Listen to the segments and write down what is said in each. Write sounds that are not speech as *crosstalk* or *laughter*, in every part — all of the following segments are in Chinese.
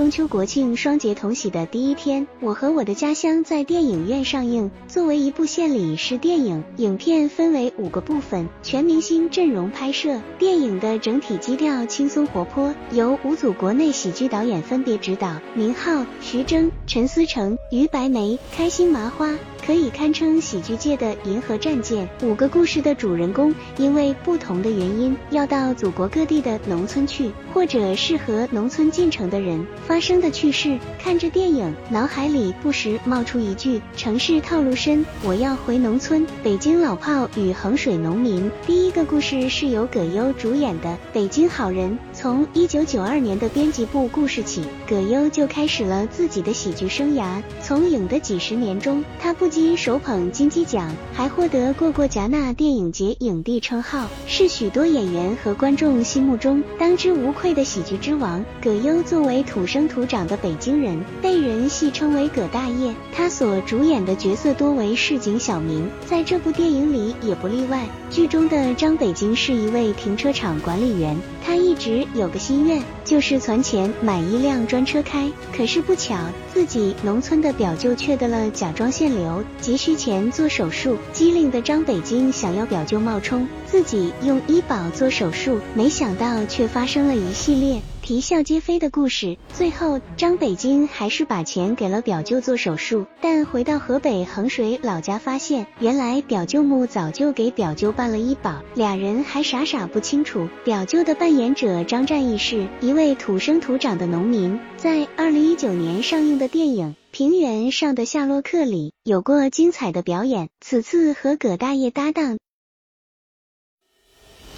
中秋国庆双节同喜的第一天，《我和我的家乡》在电影院上映。作为一部献礼式电影，影片分为五个部分，全明星阵容拍摄。电影的整体基调轻松活泼，由五组国内喜剧导演分别指导，宁浩、徐峥、陈思诚、于白梅、开心麻花。可以堪称喜剧界的银河战舰。五个故事的主人公因为不同的原因要到祖国各地的农村去，或者是和农村进城的人发生的趣事。看着电影，脑海里不时冒出一句：城市套路深，我要回农村。北京老炮与衡水农民。第一个故事是由葛优主演的《北京好人》。从一九九二年的编辑部故事起，葛优就开始了自己的喜剧生涯。从影的几十年中，他不仅手捧金鸡奖，还获得过过戛纳电影节影帝称号，是许多演员和观众心目中当之无愧的喜剧之王。葛优作为土生土长的北京人，被人戏称为葛大爷。他所主演的角色多为市井小民，在这部电影里也不例外。剧中的张北京是一位停车场管理员，他直。有个心愿，就是存钱买一辆专车开。可是不巧，自己农村的表舅却得了甲状腺瘤，急需钱做手术。机灵的张北京想要表舅冒充自己用医保做手术，没想到却发生了一系列。啼笑皆非的故事，最后张北京还是把钱给了表舅做手术，但回到河北衡水老家，发现原来表舅母早就给表舅办了医保，俩人还傻傻不清楚。表舅的扮演者张战义是一位土生土长的农民，在二零一九年上映的电影《平原上的夏洛克》里有过精彩的表演，此次和葛大爷搭档。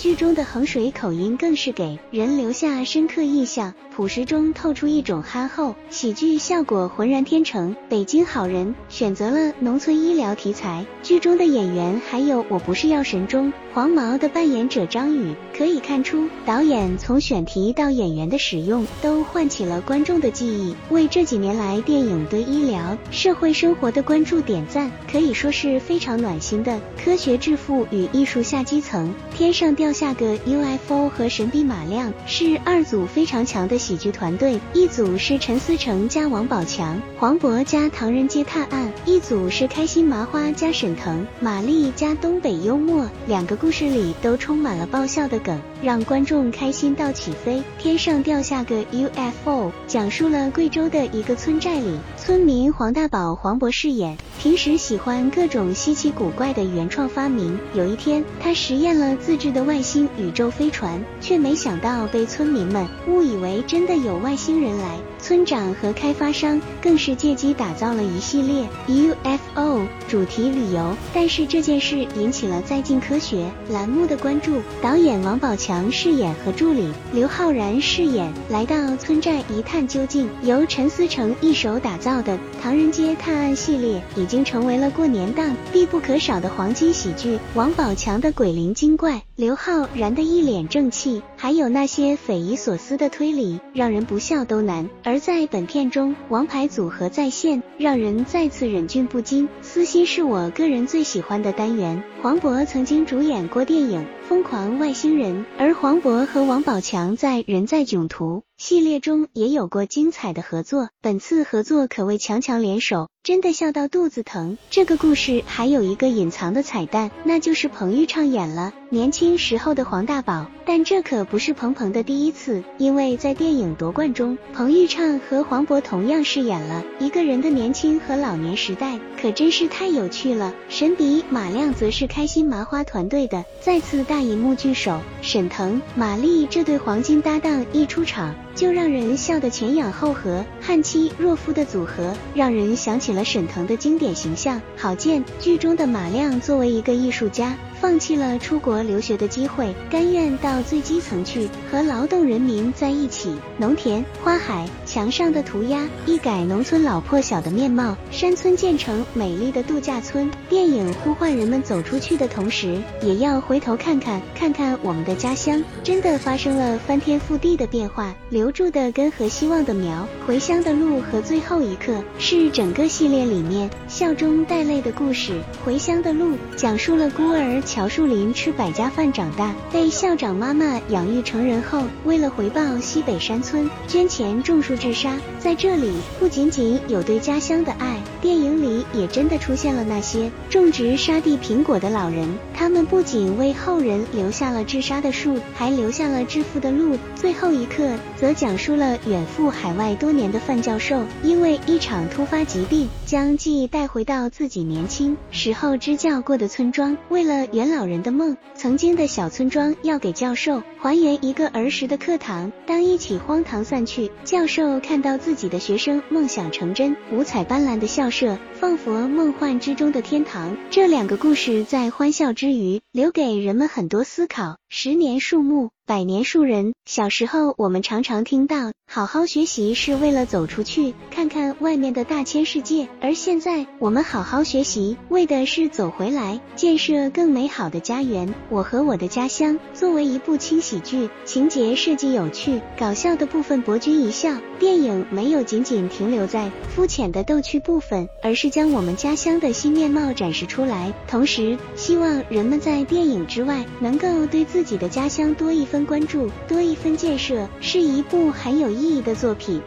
剧中的衡水口音更是给人留下深刻印象，朴实中透出一种憨厚，喜剧效果浑然天成。北京好人选择了农村医疗题材，剧中的演员还有《我不是药神》中黄毛的扮演者张宇，可以看出导演从选题到演员的使用都唤起了观众的记忆，为这几年来电影对医疗社会生活的关注点赞，可以说是非常暖心的。科学致富与艺术下基层，天上掉。下个 UFO 和神笔马亮是二组非常强的喜剧团队，一组是陈思诚加王宝强、黄渤加唐人街探案，一组是开心麻花加沈腾、马丽加东北幽默。两个故事里都充满了爆笑的梗，让观众开心到起飞。天上掉下个 UFO，讲述了贵州的一个村寨里，村民黄大宝黄渤饰演，平时喜欢各种稀奇古怪的原创发明。有一天，他实验了自制的外。星宇宙飞船，却没想到被村民们误以为真的有外星人来。村长和开发商更是借机打造了一系列 UFO 主题旅游，但是这件事引起了在进科学栏目的关注。导演王宝强饰演和助理刘昊然饰演来到村寨一探究竟。由陈思诚一手打造的《唐人街探案》系列已经成为了过年档必不可少的黄金喜剧。王宝强的鬼灵精怪，刘昊然的一脸正气，还有那些匪夷所思的推理，让人不笑都难。而而在本片中，王牌组合再现，让人再次忍俊不禁。私心是我个人最喜欢的单元。黄渤曾经主演过电影《疯狂外星人》，而黄渤和王宝强在《人在囧途》系列中也有过精彩的合作。本次合作可谓强强联手，真的笑到肚子疼。这个故事还有一个隐藏的彩蛋，那就是彭昱畅演了年轻时候的黄大宝。但这可不是彭彭的第一次，因为在电影夺冠中，彭昱畅和黄渤同样饰演了一个人的年轻和老年时代，可真是太有趣了。神笔马亮则是开心麻花团队的再次大银幕聚首，沈腾、马丽这对黄金搭档一出场。就让人笑得前仰后合，汉妻若夫的组合让人想起了沈腾的经典形象。郝建剧中的马亮作为一个艺术家，放弃了出国留学的机会，甘愿到最基层去和劳动人民在一起。农田、花海、墙上的涂鸦，一改农村老破小的面貌，山村建成美丽的度假村。电影呼唤人们走出去的同时，也要回头看看，看看我们的家乡，真的发生了翻天覆地的变化。留住的根和希望的苗，回乡的路和最后一刻，是整个系列里面笑中带泪的故事。回乡的路讲述了孤儿。乔树林吃百家饭长大，被校长妈妈养育成人后，为了回报西北山村，捐钱种树治沙。在这里，不仅仅有对家乡的爱，电影里也真的出现了那些种植沙地苹果的老人。他们不仅为后人留下了治沙的树，还留下了致富的路。最后一刻，则讲述了远赴海外多年的范教授，因为一场突发疾病，将记忆带回到自己年轻时候支教过的村庄。为了圆老人的梦，曾经的小村庄要给教授还原一个儿时的课堂。当一起荒唐散去，教授看到自己的学生梦想成真，五彩斑斓的校 *laughs* 舍仿佛梦幻之中的天堂。这两个故事在欢笑之余，留给人们很多思考。十年树木。百年树人。小时候，我们常常听到“好好学习是为了走出去，看看外面的大千世界”。而现在，我们好好学习，为的是走回来，建设更美好的家园。我和我的家乡作为一部轻喜剧，情节设计有趣，搞笑的部分博君一笑。电影没有仅仅停留在肤浅的逗趣部分，而是将我们家乡的新面貌展示出来。同时，希望人们在电影之外，能够对自己的家乡多一分。关注多一分建设，是一部很有意义的作品。